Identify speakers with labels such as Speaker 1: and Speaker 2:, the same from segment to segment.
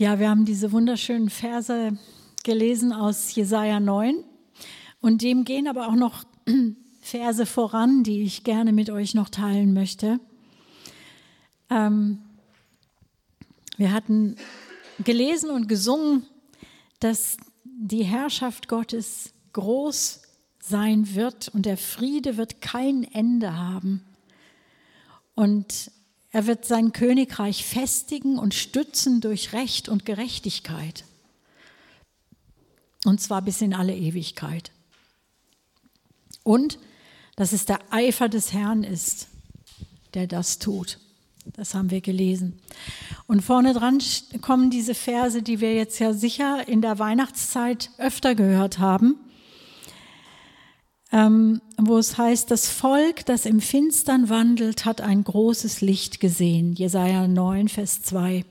Speaker 1: Ja, wir haben diese wunderschönen Verse gelesen aus Jesaja 9 und dem gehen aber auch noch Verse voran, die ich gerne mit euch noch teilen möchte. Ähm, wir hatten gelesen und gesungen, dass die Herrschaft Gottes groß sein wird und der Friede wird kein Ende haben. Und er wird sein Königreich festigen und stützen durch Recht und Gerechtigkeit. Und zwar bis in alle Ewigkeit. Und dass es der Eifer des Herrn ist, der das tut. Das haben wir gelesen. Und vorne dran kommen diese Verse, die wir jetzt ja sicher in der Weihnachtszeit öfter gehört haben ähm, wo es heißt, das Volk, das im Finstern wandelt, hat ein großes Licht gesehen. Jesaja 9, Vers 2.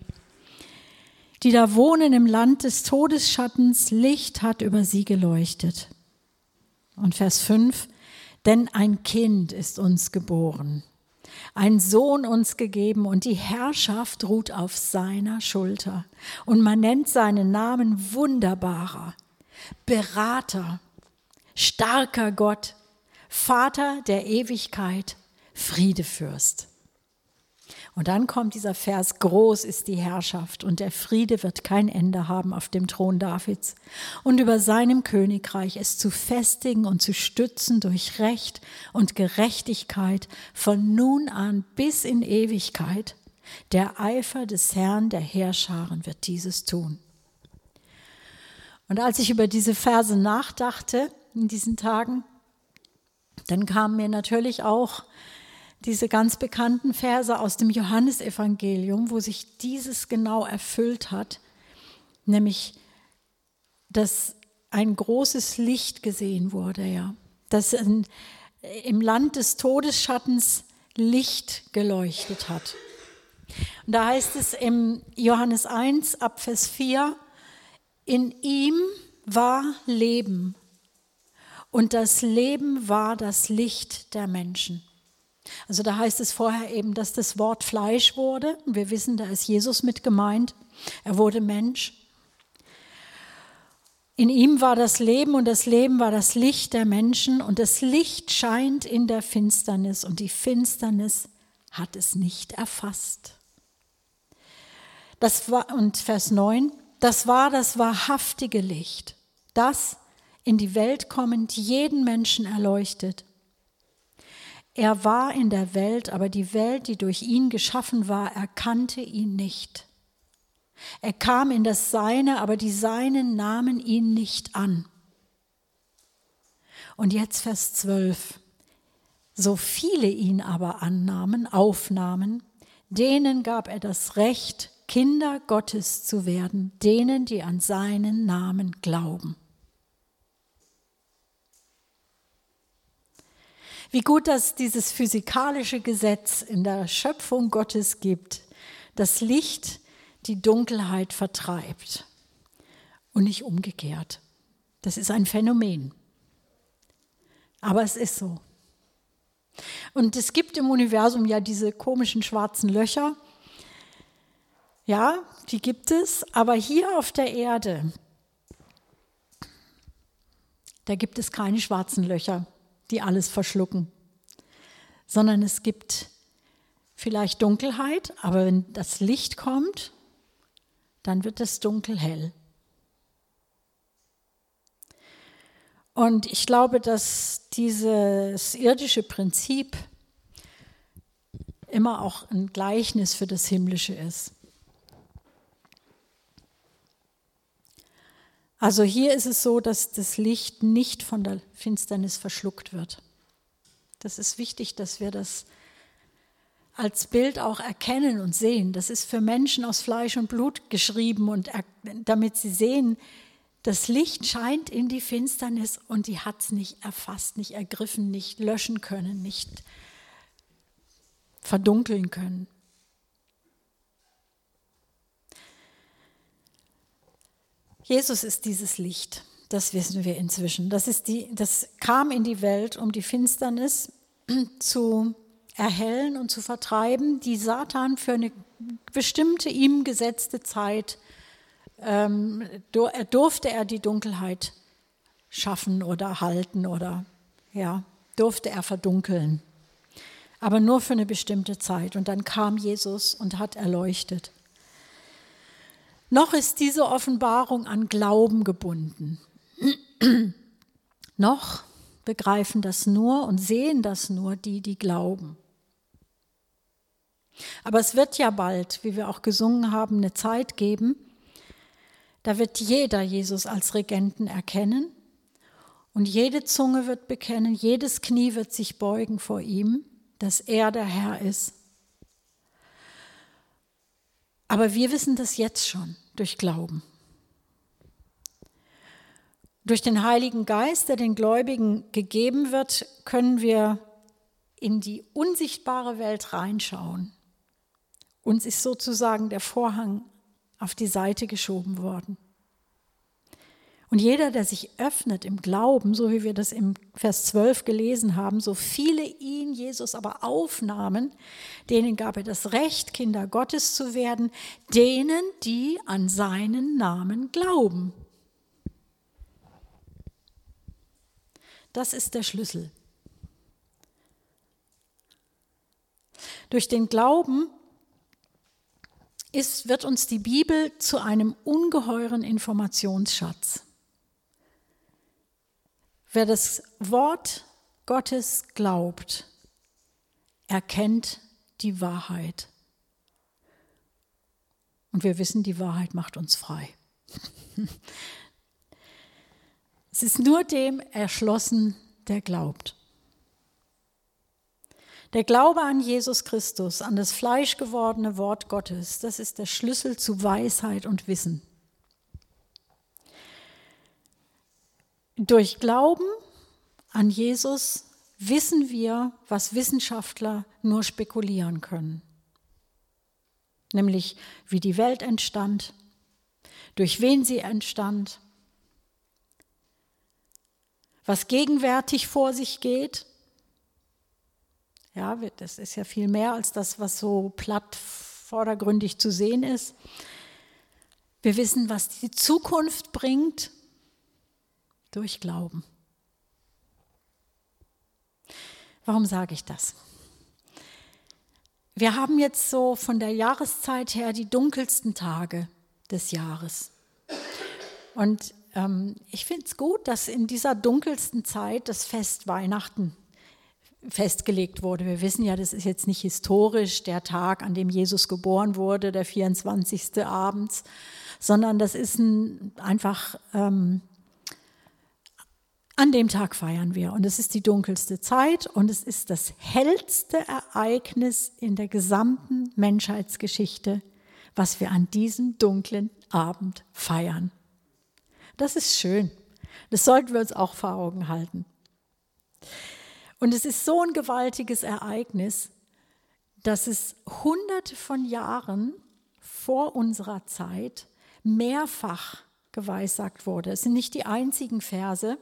Speaker 1: Die da wohnen im Land des Todesschattens, Licht hat über sie geleuchtet. Und Vers 5, denn ein Kind ist uns geboren, ein Sohn uns gegeben und die Herrschaft ruht auf seiner Schulter. Und man nennt seinen Namen Wunderbarer, Berater, starker Gott, Vater der Ewigkeit, Friedefürst. Und dann kommt dieser Vers, groß ist die Herrschaft und der Friede wird kein Ende haben auf dem Thron Davids und über seinem Königreich es zu festigen und zu stützen durch Recht und Gerechtigkeit von nun an bis in Ewigkeit. Der Eifer des Herrn der Heerscharen wird dieses tun. Und als ich über diese Verse nachdachte, in diesen Tagen. Dann kamen mir natürlich auch diese ganz bekannten Verse aus dem Johannesevangelium, wo sich dieses genau erfüllt hat, nämlich, dass ein großes Licht gesehen wurde, ja, dass in, im Land des Todesschattens Licht geleuchtet hat. Und da heißt es im Johannes 1 ab Vers 4, in ihm war Leben und das Leben war das Licht der Menschen. Also da heißt es vorher eben, dass das Wort Fleisch wurde. Wir wissen, da ist Jesus mit gemeint. Er wurde Mensch. In ihm war das Leben und das Leben war das Licht der Menschen und das Licht scheint in der Finsternis und die Finsternis hat es nicht erfasst. Das war, und Vers 9, das war das wahrhaftige Licht, das in die Welt kommend jeden Menschen erleuchtet. Er war in der Welt, aber die Welt, die durch ihn geschaffen war, erkannte ihn nicht. Er kam in das Seine, aber die Seinen nahmen ihn nicht an. Und jetzt Vers 12. So viele ihn aber annahmen, aufnahmen, denen gab er das Recht, Kinder Gottes zu werden, denen, die an seinen Namen glauben. Wie gut, dass dieses physikalische Gesetz in der Schöpfung Gottes gibt, das Licht die Dunkelheit vertreibt und nicht umgekehrt. Das ist ein Phänomen. Aber es ist so. Und es gibt im Universum ja diese komischen schwarzen Löcher. Ja, die gibt es. Aber hier auf der Erde, da gibt es keine schwarzen Löcher die alles verschlucken, sondern es gibt vielleicht Dunkelheit, aber wenn das Licht kommt, dann wird das Dunkel hell. Und ich glaube, dass dieses irdische Prinzip immer auch ein Gleichnis für das Himmlische ist. Also hier ist es so, dass das Licht nicht von der Finsternis verschluckt wird. Das ist wichtig, dass wir das als Bild auch erkennen und sehen. Das ist für Menschen aus Fleisch und Blut geschrieben und damit sie sehen, das Licht scheint in die Finsternis und die hat es nicht erfasst, nicht ergriffen, nicht löschen können, nicht verdunkeln können. Jesus ist dieses Licht, das wissen wir inzwischen. Das, ist die, das kam in die Welt, um die Finsternis zu erhellen und zu vertreiben, die Satan für eine bestimmte ihm gesetzte Zeit ähm, durfte er die Dunkelheit schaffen oder halten oder ja, durfte er verdunkeln. Aber nur für eine bestimmte Zeit. Und dann kam Jesus und hat erleuchtet. Noch ist diese Offenbarung an Glauben gebunden. Noch begreifen das nur und sehen das nur die, die glauben. Aber es wird ja bald, wie wir auch gesungen haben, eine Zeit geben, da wird jeder Jesus als Regenten erkennen und jede Zunge wird bekennen, jedes Knie wird sich beugen vor ihm, dass er der Herr ist. Aber wir wissen das jetzt schon durch Glauben. Durch den Heiligen Geist, der den Gläubigen gegeben wird, können wir in die unsichtbare Welt reinschauen. Uns ist sozusagen der Vorhang auf die Seite geschoben worden. Und jeder, der sich öffnet im Glauben, so wie wir das im Vers 12 gelesen haben, so viele ihn, Jesus, aber aufnahmen, denen gab er das Recht, Kinder Gottes zu werden, denen, die an seinen Namen glauben. Das ist der Schlüssel. Durch den Glauben ist, wird uns die Bibel zu einem ungeheuren Informationsschatz. Wer das Wort Gottes glaubt, erkennt die Wahrheit. Und wir wissen, die Wahrheit macht uns frei. es ist nur dem erschlossen, der glaubt. Der Glaube an Jesus Christus, an das fleischgewordene Wort Gottes, das ist der Schlüssel zu Weisheit und Wissen. Durch Glauben an Jesus wissen wir, was Wissenschaftler nur spekulieren können. Nämlich, wie die Welt entstand, durch wen sie entstand, was gegenwärtig vor sich geht. Ja, das ist ja viel mehr als das, was so platt vordergründig zu sehen ist. Wir wissen, was die Zukunft bringt durch Glauben. Warum sage ich das? Wir haben jetzt so von der Jahreszeit her die dunkelsten Tage des Jahres. Und ähm, ich finde es gut, dass in dieser dunkelsten Zeit das Fest Weihnachten festgelegt wurde. Wir wissen ja, das ist jetzt nicht historisch der Tag, an dem Jesus geboren wurde, der 24. abends, sondern das ist ein, einfach ähm, an dem Tag feiern wir und es ist die dunkelste Zeit und es ist das hellste Ereignis in der gesamten Menschheitsgeschichte, was wir an diesem dunklen Abend feiern. Das ist schön. Das sollten wir uns auch vor Augen halten. Und es ist so ein gewaltiges Ereignis, dass es hunderte von Jahren vor unserer Zeit mehrfach geweissagt wurde. Es sind nicht die einzigen Verse.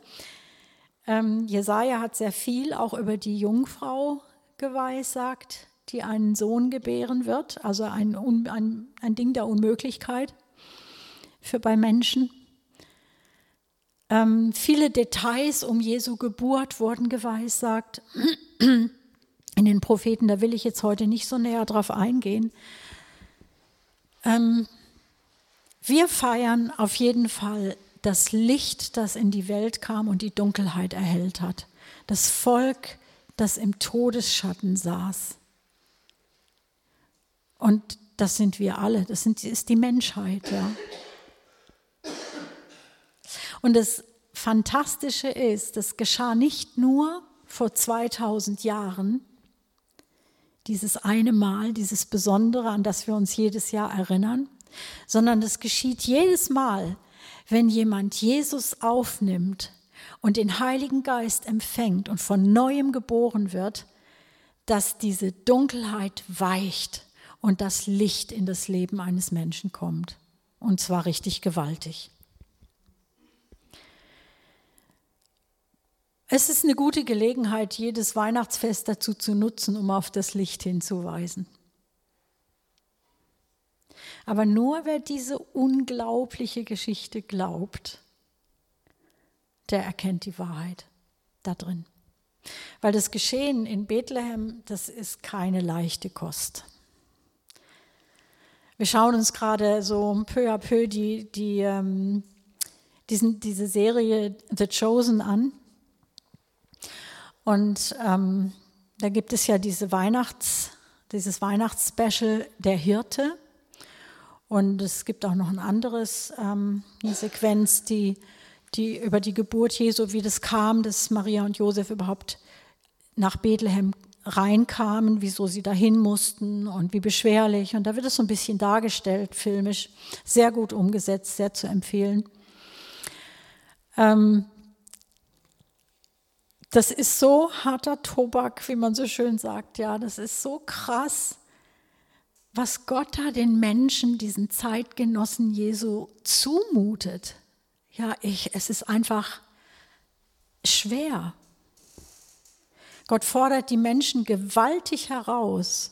Speaker 1: Ähm, Jesaja hat sehr viel auch über die Jungfrau geweissagt, die einen Sohn gebären wird, also ein, ein, ein Ding der Unmöglichkeit für bei Menschen. Ähm, viele Details um Jesu Geburt wurden geweissagt. In den Propheten, da will ich jetzt heute nicht so näher drauf eingehen. Ähm, wir feiern auf jeden Fall das Licht, das in die Welt kam und die Dunkelheit erhellt hat. Das Volk, das im Todesschatten saß. Und das sind wir alle, das sind, ist die Menschheit. Ja. Und das Fantastische ist, das geschah nicht nur vor 2000 Jahren, dieses eine Mal, dieses Besondere, an das wir uns jedes Jahr erinnern, sondern das geschieht jedes Mal, wenn jemand Jesus aufnimmt und den Heiligen Geist empfängt und von neuem geboren wird, dass diese Dunkelheit weicht und das Licht in das Leben eines Menschen kommt. Und zwar richtig gewaltig. Es ist eine gute Gelegenheit, jedes Weihnachtsfest dazu zu nutzen, um auf das Licht hinzuweisen. Aber nur wer diese unglaubliche Geschichte glaubt, der erkennt die Wahrheit da drin. Weil das Geschehen in Bethlehem, das ist keine leichte Kost. Wir schauen uns gerade so peu à peu die, die, ähm, diesen, diese Serie The Chosen an. Und ähm, da gibt es ja diese Weihnachts, dieses Weihnachtsspecial Der Hirte. Und es gibt auch noch ein anderes, ähm, eine Sequenz, die, die über die Geburt Jesu, wie das kam, dass Maria und Josef überhaupt nach Bethlehem reinkamen, wieso sie dahin mussten und wie beschwerlich. Und da wird es so ein bisschen dargestellt, filmisch, sehr gut umgesetzt, sehr zu empfehlen. Ähm, das ist so harter Tobak, wie man so schön sagt. Ja, das ist so krass, was Gott da den Menschen, diesen Zeitgenossen Jesu zumutet. Ja, ich, es ist einfach schwer. Gott fordert die Menschen gewaltig heraus.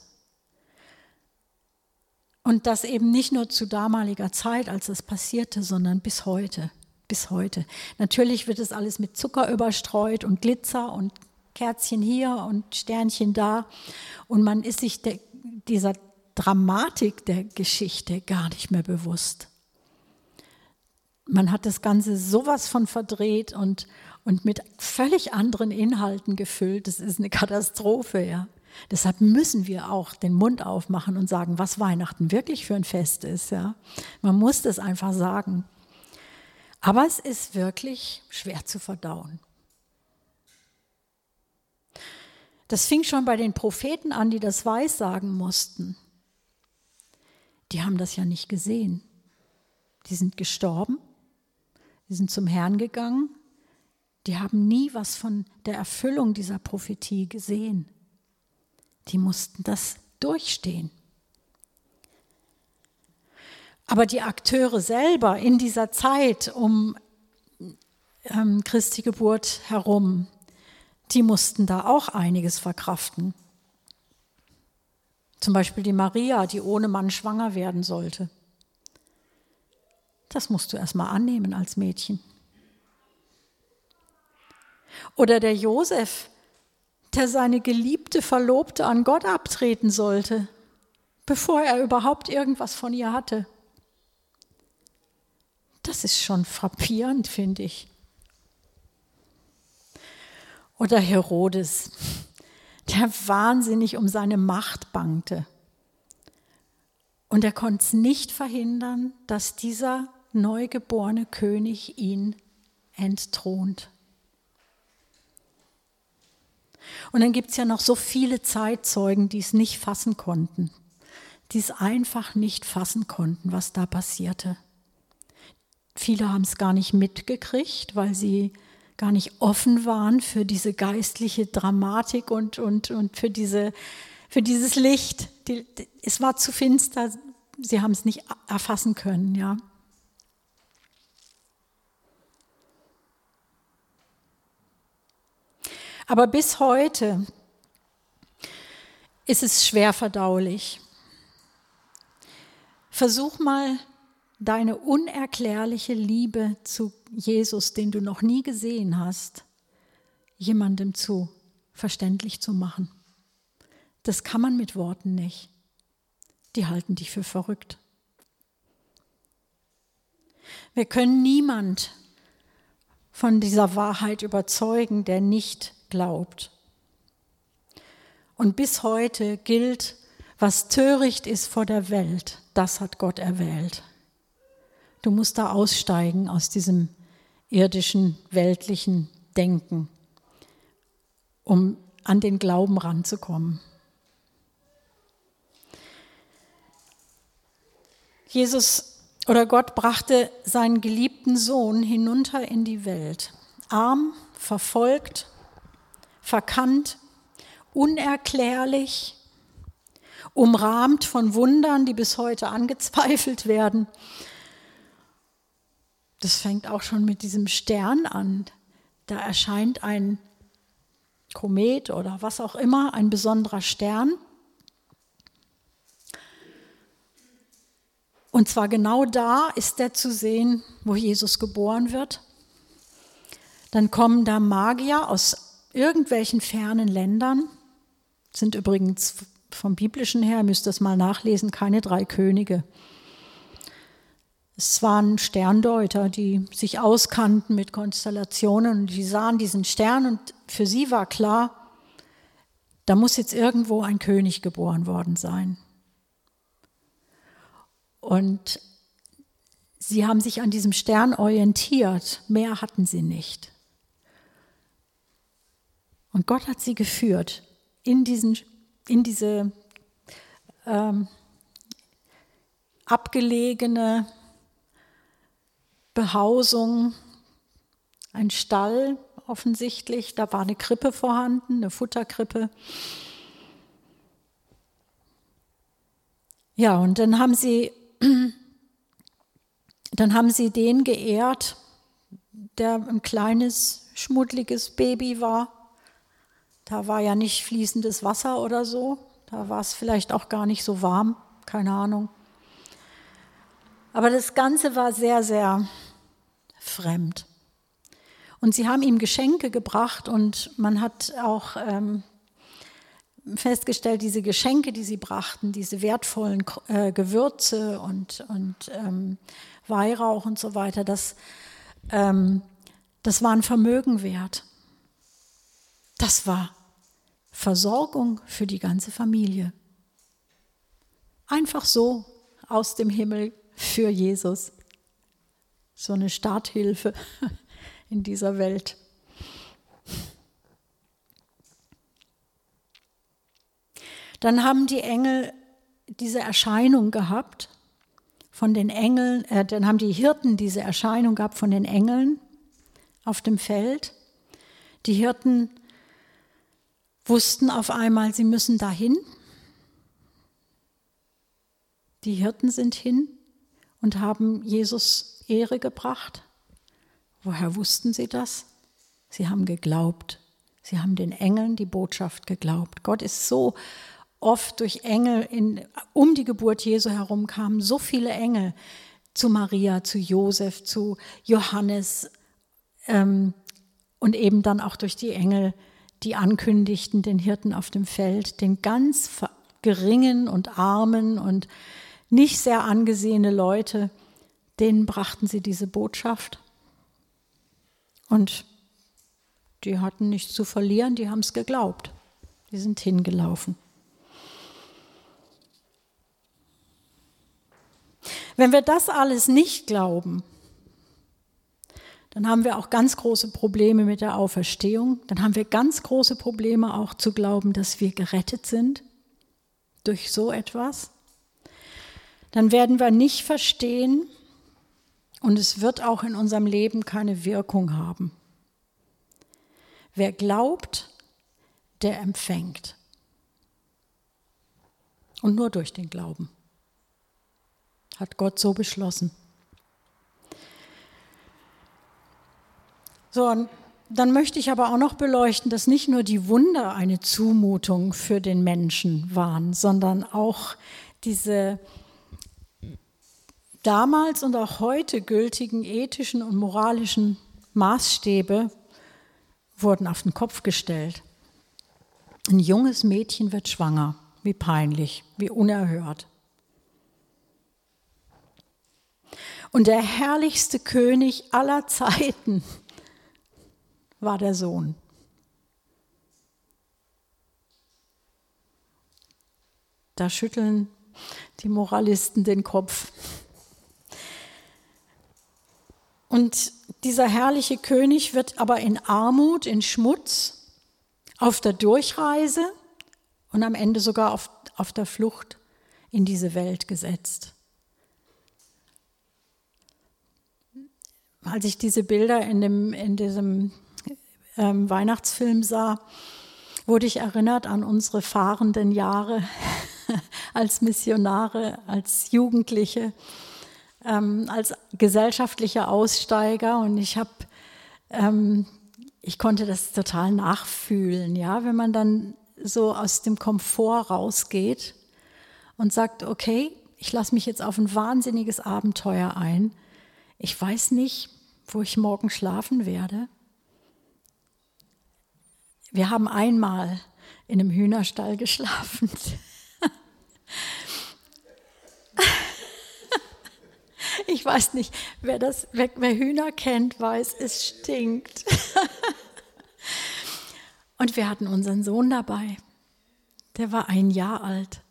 Speaker 1: Und das eben nicht nur zu damaliger Zeit, als es passierte, sondern bis heute. Bis heute. Natürlich wird es alles mit Zucker überstreut und Glitzer und Kerzchen hier und Sternchen da. Und man ist sich dieser Dramatik der Geschichte gar nicht mehr bewusst. Man hat das Ganze sowas von verdreht und, und mit völlig anderen Inhalten gefüllt. Das ist eine Katastrophe, ja. Deshalb müssen wir auch den Mund aufmachen und sagen, was Weihnachten wirklich für ein Fest ist, ja. Man muss das einfach sagen. Aber es ist wirklich schwer zu verdauen. Das fing schon bei den Propheten an, die das Weissagen mussten. Die haben das ja nicht gesehen. Die sind gestorben, die sind zum Herrn gegangen die haben nie was von der Erfüllung dieser Prophetie gesehen. Die mussten das durchstehen. Aber die Akteure selber in dieser Zeit um ähm, Christi Geburt herum, die mussten da auch einiges verkraften. Zum Beispiel die Maria, die ohne Mann schwanger werden sollte. Das musst du erst mal annehmen als Mädchen. Oder der Josef, der seine geliebte Verlobte an Gott abtreten sollte, bevor er überhaupt irgendwas von ihr hatte. Das ist schon frappierend, finde ich. Oder Herodes, der wahnsinnig um seine Macht bangte. Und er konnte es nicht verhindern, dass dieser neugeborene König ihn entthront. Und dann gibt es ja noch so viele Zeitzeugen, die es nicht fassen konnten, die es einfach nicht fassen konnten, was da passierte. Viele haben es gar nicht mitgekriegt, weil sie gar nicht offen waren für diese geistliche Dramatik und, und, und für, diese, für dieses Licht. Die, es war zu finster, sie haben es nicht erfassen können, ja. Aber bis heute ist es schwer verdaulich. Versuch mal deine unerklärliche Liebe zu Jesus, den du noch nie gesehen hast, jemandem zu verständlich zu machen. Das kann man mit Worten nicht. Die halten dich für verrückt. Wir können niemand von dieser Wahrheit überzeugen, der nicht glaubt. Und bis heute gilt, was töricht ist vor der Welt, das hat Gott erwählt. Du musst da aussteigen aus diesem irdischen, weltlichen Denken, um an den Glauben ranzukommen. Jesus oder Gott brachte seinen geliebten Sohn hinunter in die Welt, arm, verfolgt, verkannt, unerklärlich, umrahmt von Wundern, die bis heute angezweifelt werden. Das fängt auch schon mit diesem Stern an. Da erscheint ein Komet oder was auch immer, ein besonderer Stern. Und zwar genau da ist er zu sehen, wo Jesus geboren wird. Dann kommen da Magier aus irgendwelchen fernen Ländern, sind übrigens vom biblischen her, müsst ihr das mal nachlesen, keine drei Könige. Es waren Sterndeuter, die sich auskannten mit Konstellationen und die sahen diesen Stern und für sie war klar, da muss jetzt irgendwo ein König geboren worden sein. Und sie haben sich an diesem Stern orientiert, mehr hatten sie nicht. Und Gott hat sie geführt in, diesen, in diese ähm, abgelegene Behausung, ein Stall offensichtlich, da war eine Krippe vorhanden, eine Futterkrippe. Ja, und dann haben sie, dann haben sie den geehrt, der ein kleines, schmuddliges Baby war. Da war ja nicht fließendes Wasser oder so. Da war es vielleicht auch gar nicht so warm, keine Ahnung. Aber das Ganze war sehr, sehr fremd. Und sie haben ihm Geschenke gebracht und man hat auch ähm, festgestellt, diese Geschenke, die sie brachten, diese wertvollen äh, Gewürze und, und ähm, Weihrauch und so weiter, das, ähm, das war ein Vermögen wert. Das war Versorgung für die ganze Familie. Einfach so aus dem Himmel für Jesus. So eine Starthilfe in dieser Welt. Dann haben die Engel diese Erscheinung gehabt von den Engeln, äh, dann haben die Hirten diese Erscheinung gehabt von den Engeln auf dem Feld. Die Hirten wussten auf einmal, sie müssen dahin. Die Hirten sind hin und haben Jesus Ehre gebracht. Woher wussten sie das? Sie haben geglaubt. Sie haben den Engeln die Botschaft geglaubt. Gott ist so oft durch Engel in, um die Geburt Jesu herum kamen so viele Engel zu Maria, zu Josef, zu Johannes ähm, und eben dann auch durch die Engel, die ankündigten den Hirten auf dem Feld, den ganz geringen und armen und nicht sehr angesehene Leute, denen brachten sie diese Botschaft. Und die hatten nichts zu verlieren, die haben es geglaubt. Die sind hingelaufen. Wenn wir das alles nicht glauben, dann haben wir auch ganz große Probleme mit der Auferstehung. Dann haben wir ganz große Probleme auch zu glauben, dass wir gerettet sind durch so etwas. Dann werden wir nicht verstehen und es wird auch in unserem Leben keine Wirkung haben. Wer glaubt, der empfängt. Und nur durch den Glauben. Hat Gott so beschlossen. So, dann möchte ich aber auch noch beleuchten, dass nicht nur die Wunder eine Zumutung für den Menschen waren, sondern auch diese damals und auch heute gültigen ethischen und moralischen Maßstäbe wurden auf den Kopf gestellt. Ein junges Mädchen wird schwanger. Wie peinlich, wie unerhört. Und der herrlichste König aller Zeiten war der Sohn. Da schütteln die Moralisten den Kopf. Und dieser herrliche König wird aber in Armut, in Schmutz, auf der Durchreise und am Ende sogar auf, auf der Flucht in diese Welt gesetzt. als ich diese Bilder in, dem, in diesem ähm, Weihnachtsfilm sah, wurde ich erinnert an unsere fahrenden Jahre als Missionare, als Jugendliche, ähm, als gesellschaftliche Aussteiger. Und ich habe, ähm, ich konnte das total nachfühlen, ja, wenn man dann so aus dem Komfort rausgeht und sagt, okay, ich lasse mich jetzt auf ein wahnsinniges Abenteuer ein. Ich weiß nicht, wo ich morgen schlafen werde. Wir haben einmal in einem Hühnerstall geschlafen. Ich weiß nicht, wer, das, wer, wer Hühner kennt, weiß, es stinkt. Und wir hatten unseren Sohn dabei. Der war ein Jahr alt.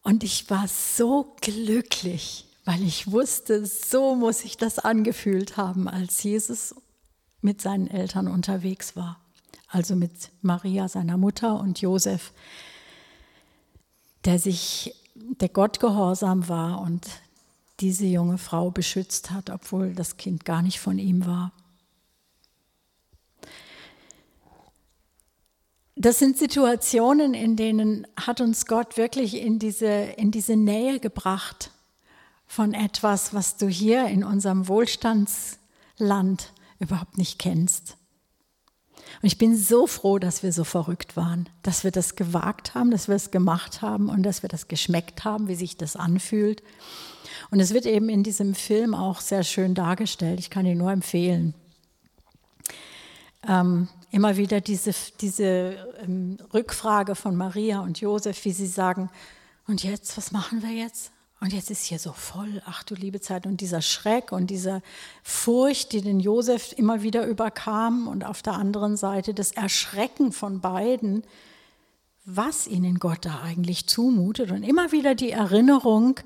Speaker 1: Und ich war so glücklich, weil ich wusste, so muss sich das angefühlt haben, als Jesus mit seinen Eltern unterwegs war. Also mit Maria, seiner Mutter, und Josef, der sich, der Gott gehorsam war und diese junge Frau beschützt hat, obwohl das Kind gar nicht von ihm war. Das sind Situationen, in denen hat uns Gott wirklich in diese, in diese Nähe gebracht von etwas, was du hier in unserem Wohlstandsland überhaupt nicht kennst. Und ich bin so froh, dass wir so verrückt waren, dass wir das gewagt haben, dass wir es gemacht haben und dass wir das geschmeckt haben, wie sich das anfühlt. Und es wird eben in diesem Film auch sehr schön dargestellt. Ich kann ihn nur empfehlen. Ähm, immer wieder diese, diese ähm, Rückfrage von Maria und Josef, wie sie sagen, und jetzt, was machen wir jetzt? Und jetzt ist hier so voll, ach du liebe Zeit, und dieser Schreck und diese Furcht, die den Josef immer wieder überkam, und auf der anderen Seite das Erschrecken von beiden, was ihnen Gott da eigentlich zumutet, und immer wieder die Erinnerung,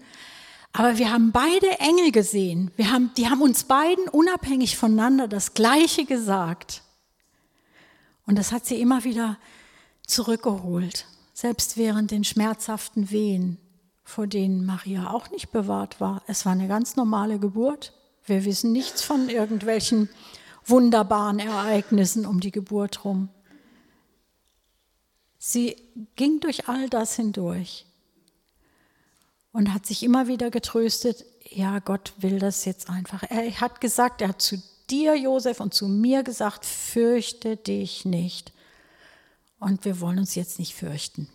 Speaker 1: aber wir haben beide Engel gesehen. Wir haben, die haben uns beiden unabhängig voneinander das Gleiche gesagt. Und das hat sie immer wieder zurückgeholt, selbst während den schmerzhaften Wehen, vor denen Maria auch nicht bewahrt war. Es war eine ganz normale Geburt. Wir wissen nichts von irgendwelchen wunderbaren Ereignissen um die Geburt rum. Sie ging durch all das hindurch und hat sich immer wieder getröstet, ja, Gott will das jetzt einfach. Er hat gesagt, er hat zu dir, Josef, und zu mir gesagt, fürchte dich nicht. Und wir wollen uns jetzt nicht fürchten.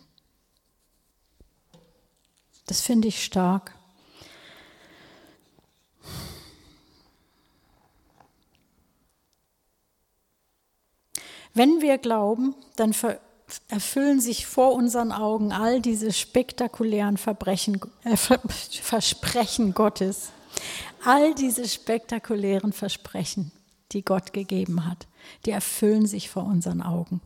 Speaker 1: Das finde ich stark. Wenn wir glauben, dann erfüllen sich vor unseren Augen all diese spektakulären Verbrechen, äh, Versprechen Gottes. All diese spektakulären Versprechen, die Gott gegeben hat, die erfüllen sich vor unseren Augen.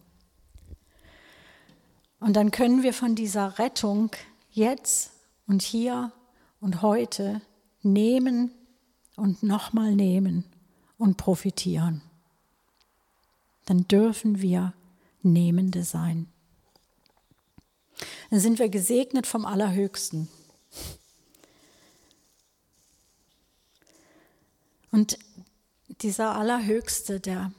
Speaker 1: Und dann können wir von dieser Rettung jetzt und hier und heute nehmen und nochmal nehmen und profitieren. Dann dürfen wir Nehmende sein. Dann sind wir gesegnet vom Allerhöchsten. Und dieser Allerhöchste, der,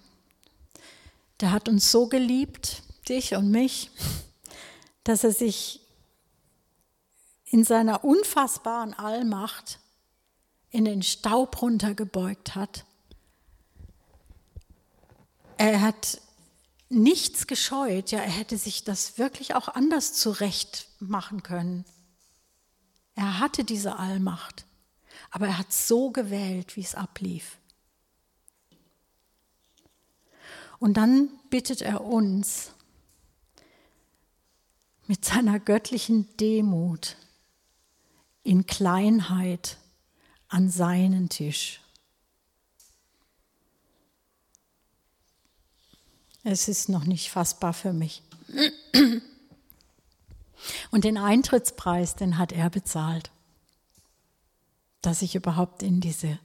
Speaker 1: der hat uns so geliebt, dich und mich, dass er sich in seiner unfassbaren Allmacht in den Staub runtergebeugt hat. Er hat nichts gescheut. Ja, er hätte sich das wirklich auch anders zurecht machen können. Er hatte diese Allmacht, aber er hat so gewählt, wie es ablief. Und dann bittet er uns mit seiner göttlichen Demut in Kleinheit an seinen Tisch. Es ist noch nicht fassbar für mich. Und den Eintrittspreis, den hat er bezahlt, dass ich überhaupt in diese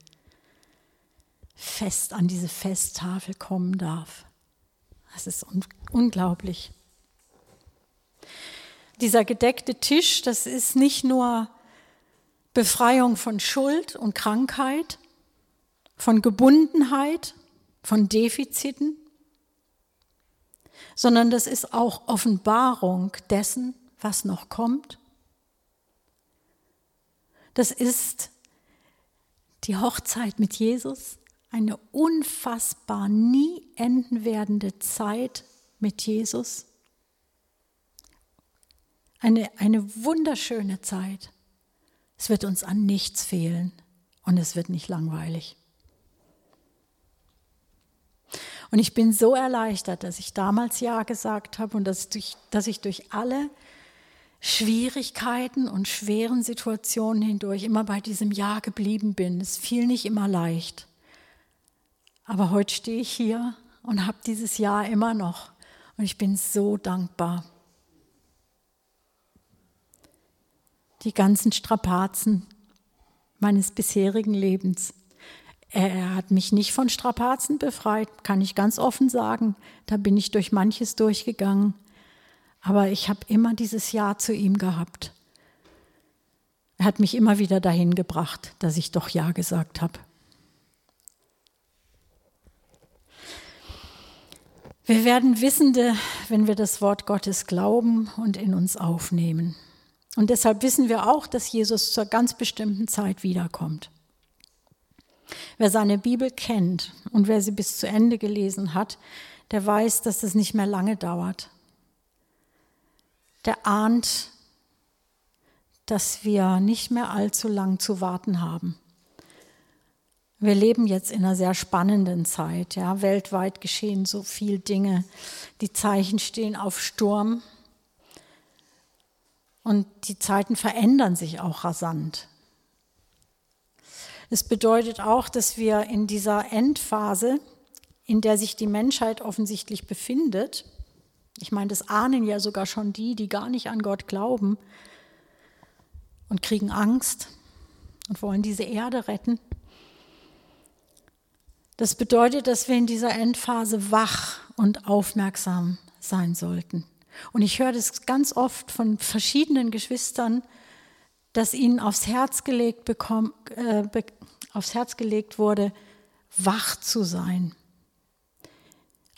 Speaker 1: Fest, an diese Festtafel kommen darf. Das ist un unglaublich. Dieser gedeckte Tisch, das ist nicht nur Befreiung von Schuld und Krankheit, von Gebundenheit, von Defiziten, sondern das ist auch Offenbarung dessen, was noch kommt. Das ist die Hochzeit mit Jesus, eine unfassbar nie enden werdende Zeit mit Jesus. Eine, eine wunderschöne Zeit. Es wird uns an nichts fehlen und es wird nicht langweilig. Und ich bin so erleichtert, dass ich damals Ja gesagt habe und dass, durch, dass ich durch alle Schwierigkeiten und schweren Situationen hindurch immer bei diesem Ja geblieben bin. Es fiel nicht immer leicht. Aber heute stehe ich hier und habe dieses Ja immer noch. Und ich bin so dankbar. Die ganzen Strapazen meines bisherigen Lebens. Er hat mich nicht von Strapazen befreit, kann ich ganz offen sagen. Da bin ich durch manches durchgegangen. Aber ich habe immer dieses Ja zu ihm gehabt. Er hat mich immer wieder dahin gebracht, dass ich doch Ja gesagt habe. Wir werden Wissende, wenn wir das Wort Gottes glauben und in uns aufnehmen. Und deshalb wissen wir auch, dass Jesus zur ganz bestimmten Zeit wiederkommt. Wer seine Bibel kennt und wer sie bis zu Ende gelesen hat, der weiß, dass es nicht mehr lange dauert. Der ahnt, dass wir nicht mehr allzu lang zu warten haben. Wir leben jetzt in einer sehr spannenden Zeit. Ja. Weltweit geschehen so viele Dinge. Die Zeichen stehen auf Sturm. Und die Zeiten verändern sich auch rasant. Es bedeutet auch, dass wir in dieser Endphase, in der sich die Menschheit offensichtlich befindet, ich meine, das ahnen ja sogar schon die, die gar nicht an Gott glauben und kriegen Angst und wollen diese Erde retten. Das bedeutet, dass wir in dieser Endphase wach und aufmerksam sein sollten. Und ich höre das ganz oft von verschiedenen Geschwistern, dass ihnen aufs Herz gelegt, bekommen, äh, aufs Herz gelegt wurde, wach zu sein,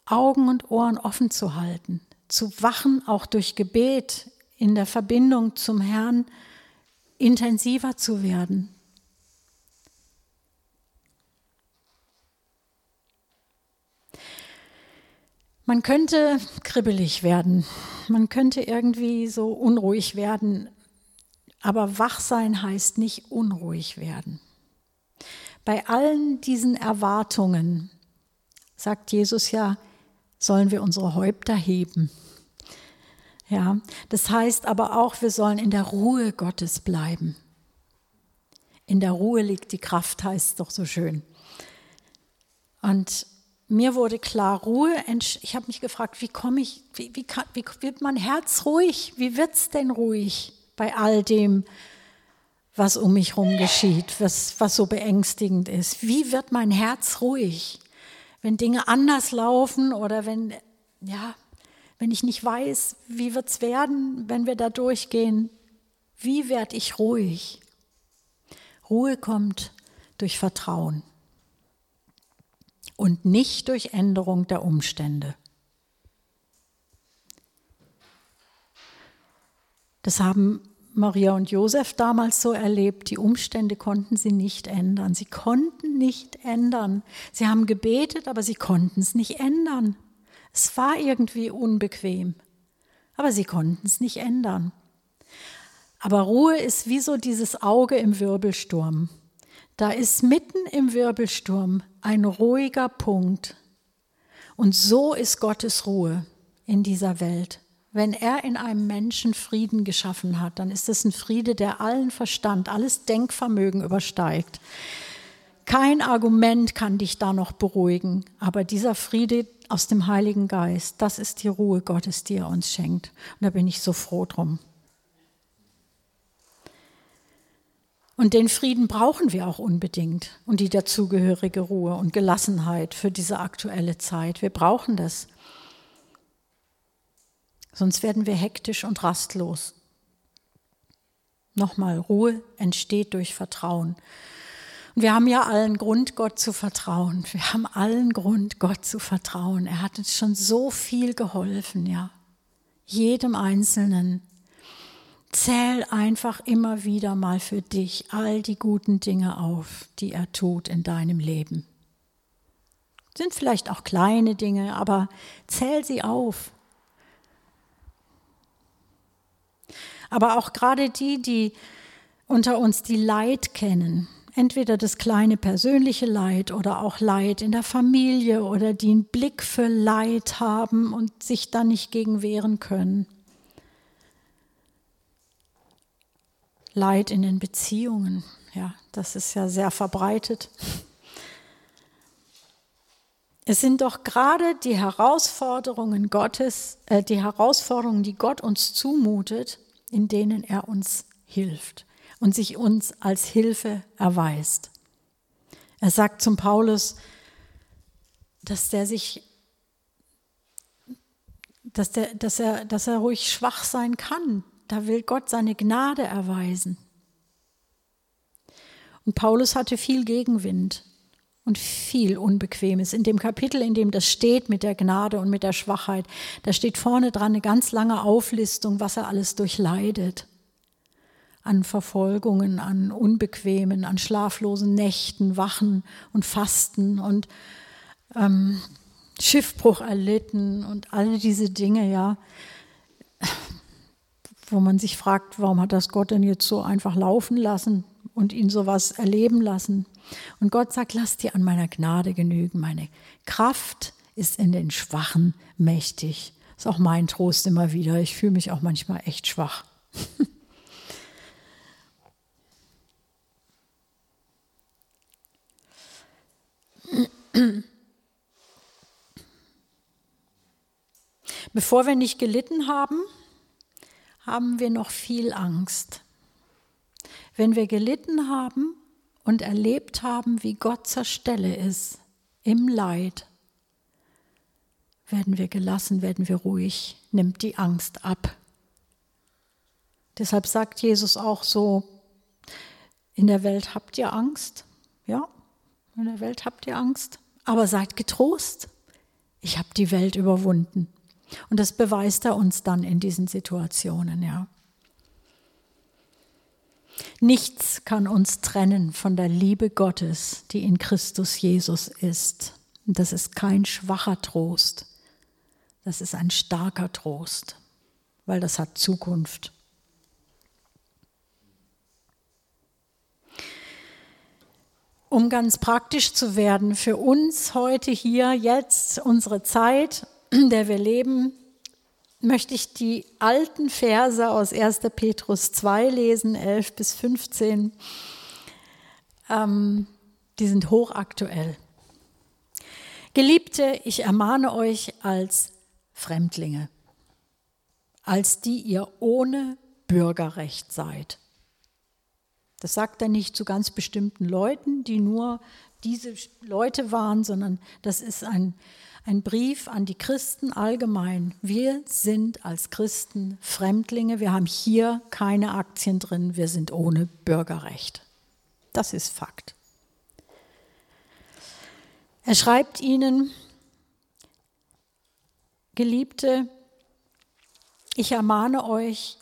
Speaker 1: Augen und Ohren offen zu halten, zu wachen, auch durch Gebet in der Verbindung zum Herrn intensiver zu werden, Man könnte kribbelig werden, man könnte irgendwie so unruhig werden, aber wach sein heißt nicht unruhig werden. Bei allen diesen Erwartungen, sagt Jesus ja, sollen wir unsere Häupter heben. Ja, das heißt aber auch, wir sollen in der Ruhe Gottes bleiben. In der Ruhe liegt die Kraft, heißt es doch so schön. Und mir wurde klar, Ruhe, ich habe mich gefragt, wie komme ich, wie, wie, kann, wie wird mein Herz ruhig? Wie wird es denn ruhig bei all dem, was um mich herum geschieht, was, was so beängstigend ist? Wie wird mein Herz ruhig, wenn Dinge anders laufen oder wenn, ja, wenn ich nicht weiß, wie wird es werden, wenn wir da durchgehen? Wie werde ich ruhig? Ruhe kommt durch Vertrauen und nicht durch Änderung der Umstände. Das haben Maria und Josef damals so erlebt. Die Umstände konnten sie nicht ändern. Sie konnten nicht ändern. Sie haben gebetet, aber sie konnten es nicht ändern. Es war irgendwie unbequem, aber sie konnten es nicht ändern. Aber Ruhe ist wie so dieses Auge im Wirbelsturm. Da ist mitten im Wirbelsturm ein ruhiger Punkt. Und so ist Gottes Ruhe in dieser Welt. Wenn er in einem Menschen Frieden geschaffen hat, dann ist es ein Friede, der allen Verstand, alles Denkvermögen übersteigt. Kein Argument kann dich da noch beruhigen, aber dieser Friede aus dem Heiligen Geist, das ist die Ruhe Gottes, die er uns schenkt. Und da bin ich so froh drum. Und den Frieden brauchen wir auch unbedingt und die dazugehörige Ruhe und Gelassenheit für diese aktuelle Zeit. Wir brauchen das. Sonst werden wir hektisch und rastlos. Nochmal, Ruhe entsteht durch Vertrauen. Und wir haben ja allen Grund, Gott zu vertrauen. Wir haben allen Grund, Gott zu vertrauen. Er hat uns schon so viel geholfen, ja. Jedem Einzelnen. Zähl einfach immer wieder mal für dich all die guten Dinge auf, die er tut in deinem Leben. Sind vielleicht auch kleine Dinge, aber zähl sie auf. Aber auch gerade die, die unter uns, die Leid kennen, entweder das kleine persönliche Leid oder auch Leid in der Familie oder die einen Blick für Leid haben und sich da nicht gegen wehren können. Leid in den Beziehungen, ja, das ist ja sehr verbreitet. Es sind doch gerade die Herausforderungen Gottes, äh, die Herausforderungen, die Gott uns zumutet, in denen er uns hilft und sich uns als Hilfe erweist. Er sagt zum Paulus, dass der sich, dass, der, dass, er, dass er ruhig schwach sein kann. Da will Gott seine Gnade erweisen. Und Paulus hatte viel Gegenwind und viel Unbequemes. In dem Kapitel, in dem das steht mit der Gnade und mit der Schwachheit, da steht vorne dran eine ganz lange Auflistung, was er alles durchleidet an Verfolgungen, an Unbequemen, an schlaflosen Nächten, Wachen und Fasten und ähm, Schiffbruch erlitten und alle diese Dinge, ja, wo man sich fragt, warum hat das Gott denn jetzt so einfach laufen lassen und ihn sowas erleben lassen? Und Gott sagt, lass dir an meiner Gnade genügen, meine Kraft ist in den Schwachen mächtig. Ist auch mein Trost immer wieder. Ich fühle mich auch manchmal echt schwach. Bevor wir nicht gelitten haben, haben wir noch viel Angst. Wenn wir gelitten haben und erlebt haben, wie Gott zur Stelle ist, im Leid, werden wir gelassen, werden wir ruhig, nimmt die Angst ab. Deshalb sagt Jesus auch so, in der Welt habt ihr Angst, ja, in der Welt habt ihr Angst, aber seid getrost. Ich habe die Welt überwunden. Und das beweist er uns dann in diesen Situationen, ja. Nichts kann uns trennen von der Liebe Gottes, die in Christus Jesus ist. Das ist kein schwacher Trost. Das ist ein starker Trost, weil das hat Zukunft. um ganz praktisch zu werden für uns heute hier, jetzt, unsere Zeit, in der wir leben, möchte ich die alten Verse aus 1. Petrus 2 lesen, 11 bis 15. Ähm, die sind hochaktuell. Geliebte, ich ermahne euch als Fremdlinge, als die ihr ohne Bürgerrecht seid das sagt er nicht zu ganz bestimmten Leuten, die nur diese Leute waren, sondern das ist ein, ein Brief an die Christen allgemein. Wir sind als Christen Fremdlinge, wir haben hier keine Aktien drin, wir sind ohne Bürgerrecht. Das ist Fakt. Er schreibt ihnen, Geliebte, ich ermahne euch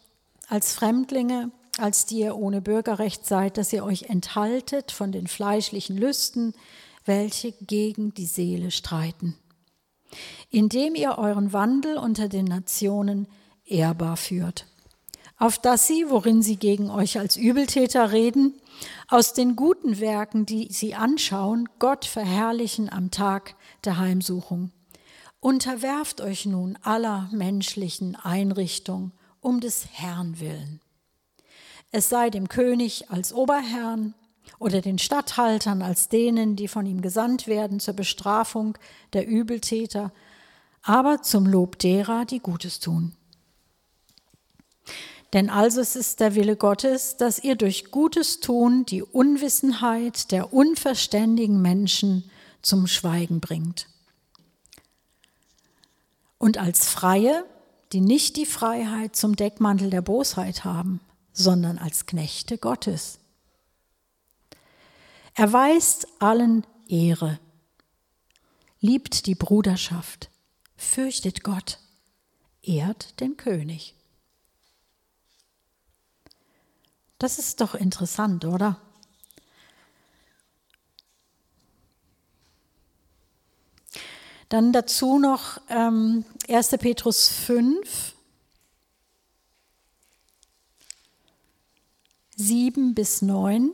Speaker 1: als Fremdlinge, als die ihr ohne Bürgerrecht seid, dass ihr euch enthaltet von den fleischlichen Lüsten, welche gegen die Seele streiten, indem ihr euren Wandel unter den Nationen ehrbar führt, auf dass sie, worin sie gegen euch als Übeltäter reden, aus den guten Werken, die sie anschauen, Gott verherrlichen am Tag der Heimsuchung. Unterwerft euch nun aller menschlichen Einrichtung um des Herrn willen es sei dem König als Oberherrn oder den Statthaltern als denen, die von ihm gesandt werden zur Bestrafung der Übeltäter, aber zum Lob derer, die Gutes tun. Denn also es ist der Wille Gottes, dass ihr durch Gutes tun die Unwissenheit der unverständigen Menschen zum Schweigen bringt. Und als Freie, die nicht die Freiheit zum Deckmantel der Bosheit haben, sondern als Knechte Gottes. Erweist allen Ehre, liebt die Bruderschaft, fürchtet Gott, ehrt den König. Das ist doch interessant, oder? Dann dazu noch ähm, 1. Petrus 5, 7 bis 9.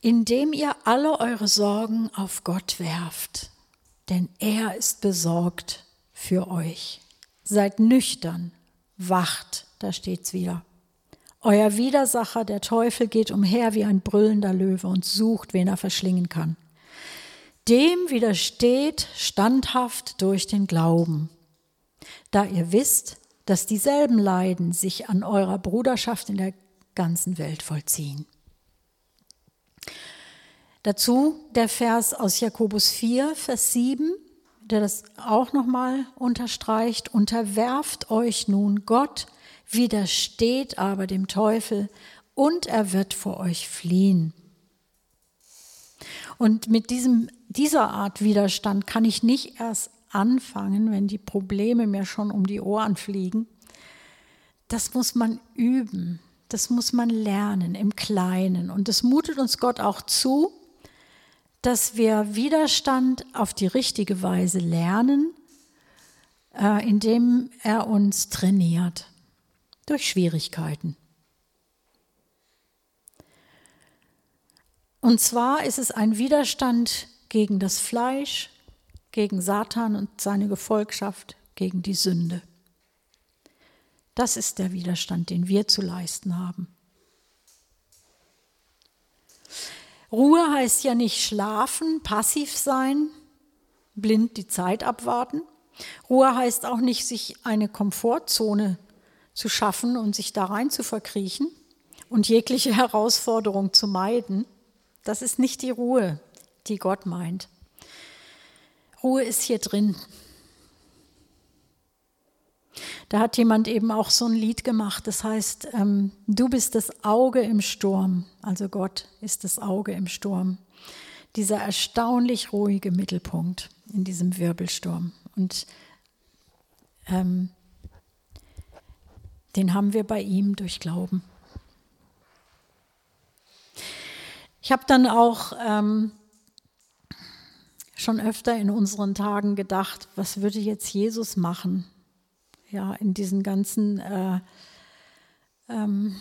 Speaker 1: Indem ihr alle eure Sorgen auf Gott werft, denn er ist besorgt für euch. Seid nüchtern, wacht, da steht's wieder. Euer Widersacher, der Teufel, geht umher wie ein brüllender Löwe und sucht, wen er verschlingen kann. Dem widersteht standhaft durch den Glauben, da ihr wisst, dass dieselben Leiden sich an eurer Bruderschaft in der ganzen Welt vollziehen. Dazu der Vers aus Jakobus 4, Vers 7, der das auch nochmal unterstreicht. Unterwerft euch nun Gott, widersteht aber dem Teufel und er wird vor euch fliehen. Und mit diesem, dieser Art Widerstand kann ich nicht erst anfangen, wenn die Probleme mir schon um die Ohren fliegen. Das muss man üben, das muss man lernen im Kleinen. Und es mutet uns Gott auch zu, dass wir Widerstand auf die richtige Weise lernen, äh, indem er uns trainiert durch Schwierigkeiten. Und zwar ist es ein Widerstand gegen das Fleisch, gegen Satan und seine Gefolgschaft, gegen die Sünde. Das ist der Widerstand, den wir zu leisten haben. Ruhe heißt ja nicht schlafen, passiv sein, blind die Zeit abwarten. Ruhe heißt auch nicht, sich eine Komfortzone zu schaffen und sich da rein zu verkriechen und jegliche Herausforderung zu meiden. Das ist nicht die Ruhe, die Gott meint. Ruhe ist hier drin. Da hat jemand eben auch so ein Lied gemacht, das heißt, ähm, du bist das Auge im Sturm, also Gott ist das Auge im Sturm. Dieser erstaunlich ruhige Mittelpunkt in diesem Wirbelsturm. Und ähm, den haben wir bei ihm durch Glauben. Ich habe dann auch ähm, schon öfter in unseren Tagen gedacht, was würde jetzt Jesus machen? Ja, in diesen ganzen, äh, ähm,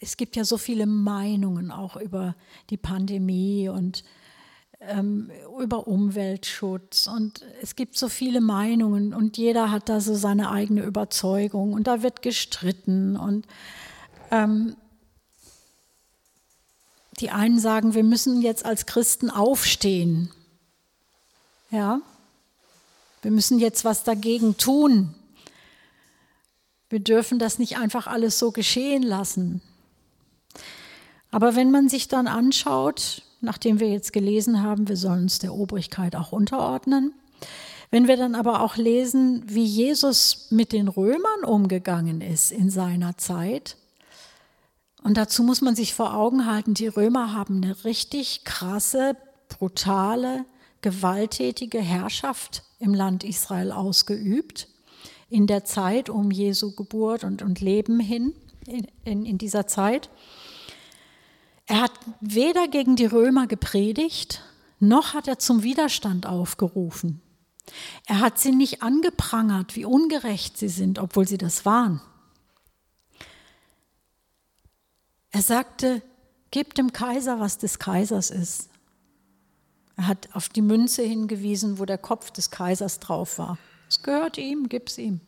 Speaker 1: es gibt ja so viele Meinungen auch über die Pandemie und ähm, über Umweltschutz und es gibt so viele Meinungen und jeder hat da so seine eigene Überzeugung und da wird gestritten und ähm, die einen sagen, wir müssen jetzt als Christen aufstehen. Ja, wir müssen jetzt was dagegen tun. Wir dürfen das nicht einfach alles so geschehen lassen. Aber wenn man sich dann anschaut, nachdem wir jetzt gelesen haben, wir sollen uns der Obrigkeit auch unterordnen, wenn wir dann aber auch lesen, wie Jesus mit den Römern umgegangen ist in seiner Zeit, und dazu muss man sich vor Augen halten, die Römer haben eine richtig krasse, brutale, gewalttätige Herrschaft im Land Israel ausgeübt, in der Zeit um Jesu Geburt und, und Leben hin, in, in, in dieser Zeit. Er hat weder gegen die Römer gepredigt, noch hat er zum Widerstand aufgerufen. Er hat sie nicht angeprangert, wie ungerecht sie sind, obwohl sie das waren. Er sagte, gebt dem Kaiser, was des Kaisers ist. Er hat auf die Münze hingewiesen, wo der Kopf des Kaisers drauf war. Es gehört ihm, gib's ihm.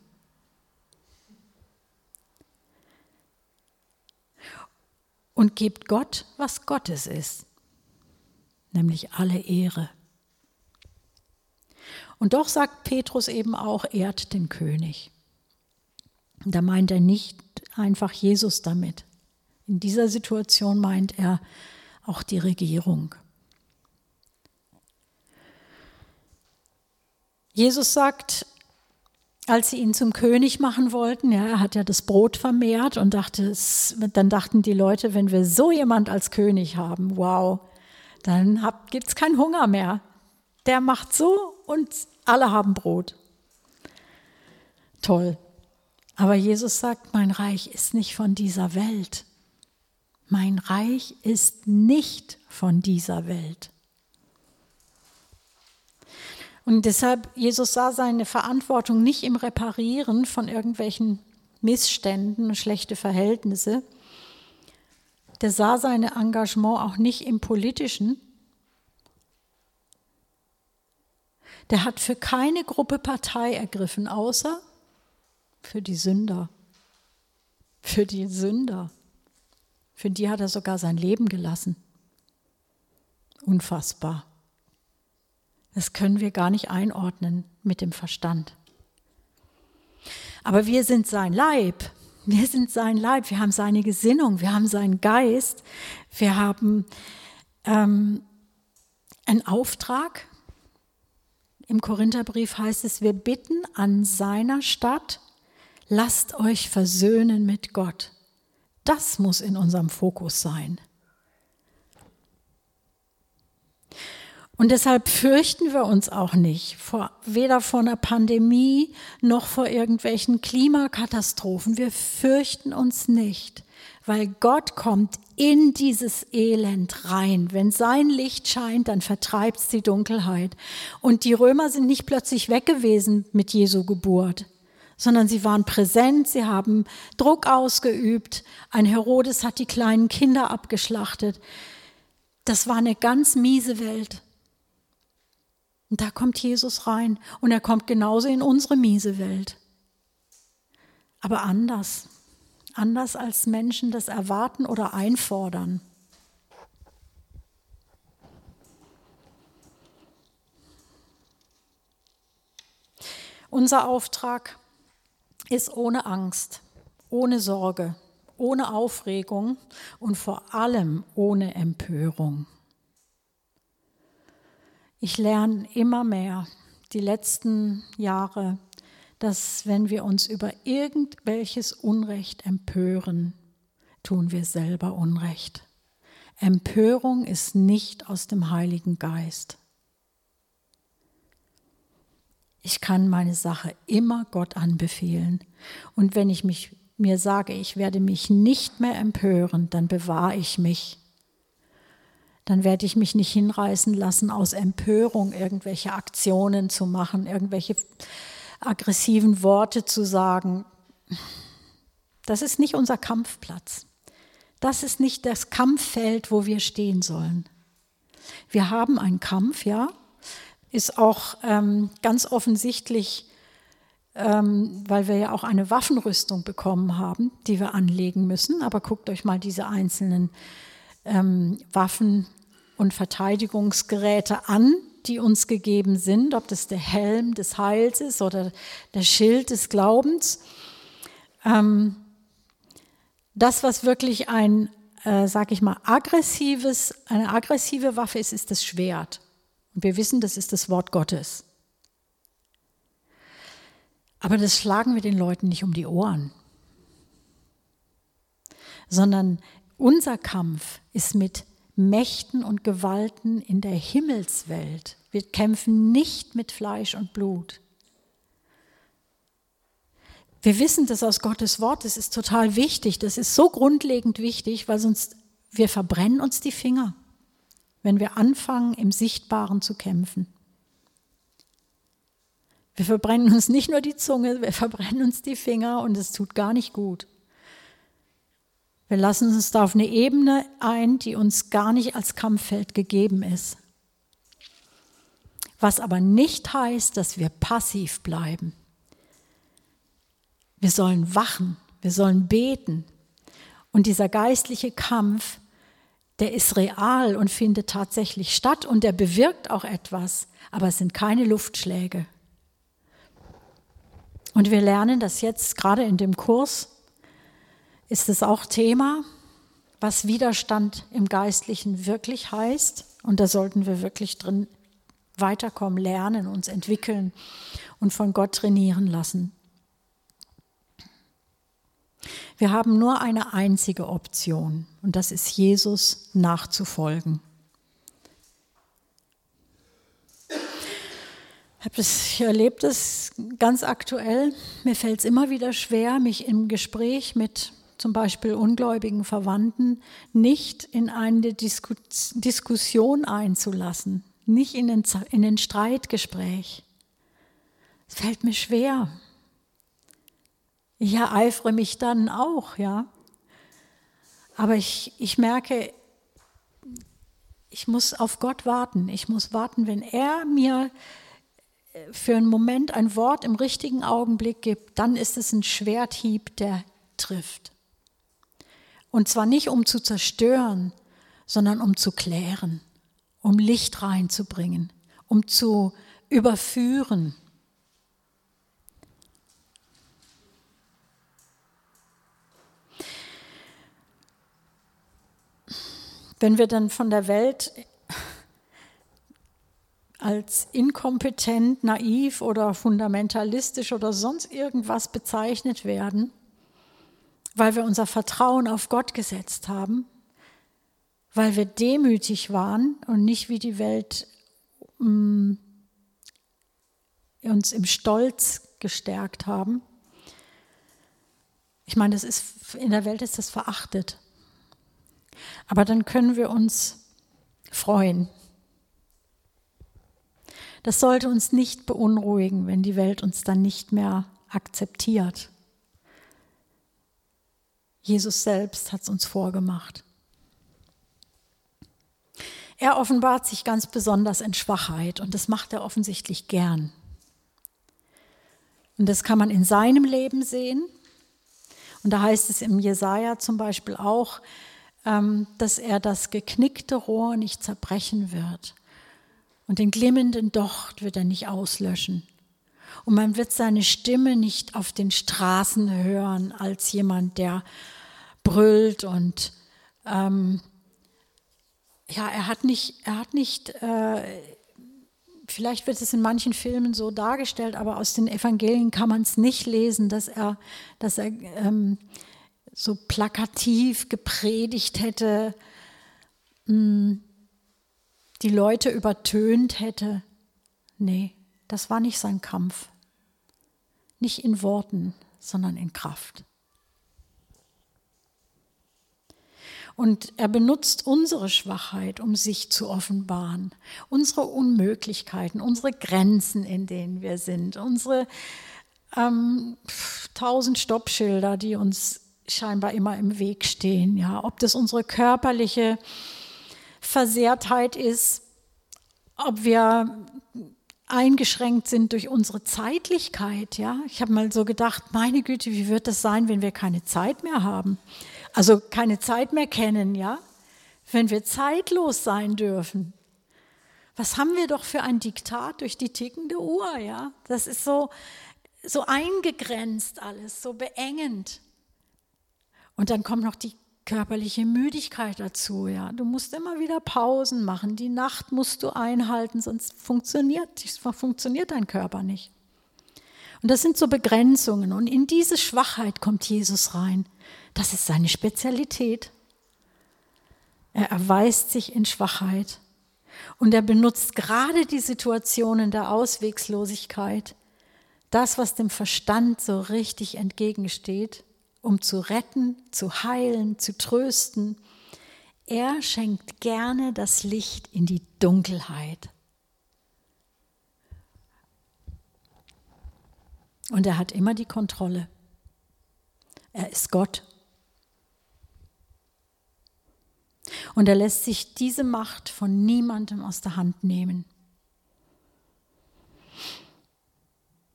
Speaker 1: Und gebt Gott, was Gottes ist, nämlich alle Ehre. Und doch sagt Petrus eben auch, ehrt den König. da meint er nicht einfach Jesus damit. In dieser Situation meint er auch die Regierung. Jesus sagt, als sie ihn zum König machen wollten, ja, er hat ja das Brot vermehrt und dachte, dann dachten die Leute, wenn wir so jemand als König haben, wow, dann gibt es keinen Hunger mehr. Der macht so und alle haben Brot. Toll. Aber Jesus sagt, mein Reich ist nicht von dieser Welt. Mein Reich ist nicht von dieser Welt. Und deshalb, Jesus sah seine Verantwortung nicht im Reparieren von irgendwelchen Missständen, schlechte Verhältnisse. Der sah sein Engagement auch nicht im politischen. Der hat für keine Gruppe Partei ergriffen, außer für die Sünder. Für die Sünder. Für die hat er sogar sein Leben gelassen. Unfassbar. Das können wir gar nicht einordnen mit dem Verstand. Aber wir sind sein Leib. Wir sind sein Leib. Wir haben seine Gesinnung. Wir haben seinen Geist. Wir haben ähm, einen Auftrag. Im Korintherbrief heißt es, wir bitten an seiner Stadt, lasst euch versöhnen mit Gott. Das muss in unserem Fokus sein. Und deshalb fürchten wir uns auch nicht, vor, weder vor einer Pandemie noch vor irgendwelchen Klimakatastrophen. Wir fürchten uns nicht, weil Gott kommt in dieses Elend rein. Wenn sein Licht scheint, dann vertreibt es die Dunkelheit. Und die Römer sind nicht plötzlich weg gewesen mit Jesu Geburt, sondern sie waren präsent, sie haben Druck ausgeübt. Ein Herodes hat die kleinen Kinder abgeschlachtet. Das war eine ganz miese Welt. Und da kommt Jesus rein und er kommt genauso in unsere miese Welt. Aber anders. Anders als Menschen das erwarten oder einfordern. Unser Auftrag ist ohne Angst, ohne Sorge, ohne Aufregung und vor allem ohne Empörung. Ich lerne immer mehr die letzten Jahre, dass wenn wir uns über irgendwelches Unrecht empören, tun wir selber Unrecht. Empörung ist nicht aus dem Heiligen Geist. Ich kann meine Sache immer Gott anbefehlen. Und wenn ich mich, mir sage, ich werde mich nicht mehr empören, dann bewahre ich mich dann werde ich mich nicht hinreißen lassen, aus Empörung irgendwelche Aktionen zu machen, irgendwelche aggressiven Worte zu sagen. Das ist nicht unser Kampfplatz. Das ist nicht das Kampffeld, wo wir stehen sollen. Wir haben einen Kampf, ja, ist auch ähm, ganz offensichtlich, ähm, weil wir ja auch eine Waffenrüstung bekommen haben, die wir anlegen müssen. Aber guckt euch mal diese einzelnen ähm, Waffen und Verteidigungsgeräte an, die uns gegeben sind, ob das der Helm des Heils ist oder der Schild des Glaubens. Ähm, das, was wirklich ein, äh, sag ich mal, aggressives, eine aggressive Waffe ist, ist das Schwert. Und wir wissen, das ist das Wort Gottes. Aber das schlagen wir den Leuten nicht um die Ohren, sondern unser Kampf ist mit Mächten und Gewalten in der Himmelswelt. Wir kämpfen nicht mit Fleisch und Blut. Wir wissen das aus Gottes Wort, das ist total wichtig, das ist so grundlegend wichtig, weil sonst wir verbrennen uns die Finger, wenn wir anfangen, im Sichtbaren zu kämpfen. Wir verbrennen uns nicht nur die Zunge, wir verbrennen uns die Finger und es tut gar nicht gut. Wir lassen uns da auf eine Ebene ein, die uns gar nicht als Kampffeld gegeben ist. Was aber nicht heißt, dass wir passiv bleiben. Wir sollen wachen, wir sollen beten. Und dieser geistliche Kampf, der ist real und findet tatsächlich statt und der bewirkt auch etwas, aber es sind keine Luftschläge. Und wir lernen das jetzt gerade in dem Kurs ist es auch Thema, was Widerstand im Geistlichen wirklich heißt. Und da sollten wir wirklich drin weiterkommen, lernen, uns entwickeln und von Gott trainieren lassen. Wir haben nur eine einzige Option und das ist Jesus nachzufolgen. Ich erlebe das ganz aktuell. Mir fällt es immer wieder schwer, mich im Gespräch mit zum Beispiel ungläubigen Verwandten, nicht in eine Disku Diskussion einzulassen, nicht in ein, in ein Streitgespräch. Es fällt mir schwer. Ich ereifere mich dann auch, ja. Aber ich, ich merke, ich muss auf Gott warten. Ich muss warten, wenn er mir äh, für einen Moment ein Wort im richtigen Augenblick gibt, dann ist es ein Schwerthieb, der trifft. Und zwar nicht um zu zerstören, sondern um zu klären, um Licht reinzubringen, um zu überführen. Wenn wir dann von der Welt als inkompetent, naiv oder fundamentalistisch oder sonst irgendwas bezeichnet werden, weil wir unser Vertrauen auf Gott gesetzt haben, weil wir demütig waren und nicht wie die Welt mm, uns im Stolz gestärkt haben. Ich meine, das ist, in der Welt ist das verachtet. Aber dann können wir uns freuen. Das sollte uns nicht beunruhigen, wenn die Welt uns dann nicht mehr akzeptiert. Jesus selbst hat es uns vorgemacht. Er offenbart sich ganz besonders in Schwachheit und das macht er offensichtlich gern. Und das kann man in seinem Leben sehen. Und da heißt es im Jesaja zum Beispiel auch, ähm, dass er das geknickte Rohr nicht zerbrechen wird. Und den glimmenden Docht wird er nicht auslöschen. Und man wird seine Stimme nicht auf den Straßen hören als jemand, der brüllt und ähm, ja, er hat nicht, er hat nicht, äh, vielleicht wird es in manchen Filmen so dargestellt, aber aus den Evangelien kann man es nicht lesen, dass er, dass er ähm, so plakativ gepredigt hätte, mm, die Leute übertönt hätte. Nee, das war nicht sein Kampf. Nicht in Worten, sondern in Kraft. Und er benutzt unsere Schwachheit, um sich zu offenbaren. Unsere Unmöglichkeiten, unsere Grenzen, in denen wir sind, unsere ähm, tausend Stoppschilder, die uns scheinbar immer im Weg stehen. Ja, ob das unsere körperliche Versehrtheit ist, ob wir eingeschränkt sind durch unsere Zeitlichkeit. Ja, ich habe mal so gedacht, meine Güte, wie wird das sein, wenn wir keine Zeit mehr haben? Also keine Zeit mehr kennen, ja? Wenn wir zeitlos sein dürfen. Was haben wir doch für ein Diktat durch die tickende Uhr, ja? Das ist so so eingegrenzt alles, so beengend. Und dann kommt noch die körperliche Müdigkeit dazu. Ja. Du musst immer wieder Pausen machen. Die Nacht musst du einhalten, sonst funktioniert, funktioniert dein Körper nicht. Und das sind so Begrenzungen. Und in diese Schwachheit kommt Jesus rein. Das ist seine Spezialität. Er erweist sich in Schwachheit. Und er benutzt gerade die Situationen der Auswegslosigkeit, das, was dem Verstand so richtig entgegensteht, um zu retten, zu heilen, zu trösten. Er schenkt gerne das Licht in die Dunkelheit. Und er hat immer die Kontrolle. Er ist Gott. Und er lässt sich diese Macht von niemandem aus der Hand nehmen.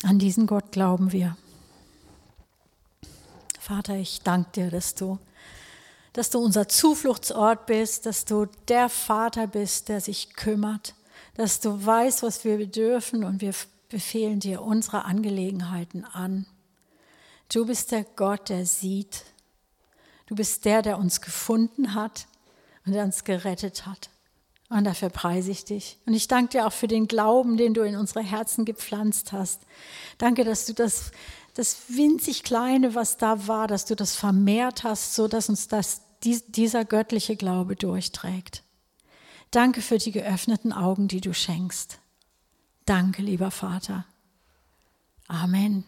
Speaker 1: An diesen Gott glauben wir. Vater, ich danke dir, dass du, dass du unser Zufluchtsort bist, dass du der Vater bist, der sich kümmert, dass du weißt, was wir bedürfen und wir befehlen dir unsere Angelegenheiten an. Du bist der Gott, der sieht. Du bist der, der uns gefunden hat und der uns gerettet hat. Und dafür preise ich dich. Und ich danke dir auch für den Glauben, den du in unsere Herzen gepflanzt hast. Danke, dass du das das winzig Kleine, was da war, dass du das vermehrt hast, so dass uns das, dieser göttliche Glaube durchträgt. Danke für die geöffneten Augen, die du schenkst. Danke, lieber Vater. Amen.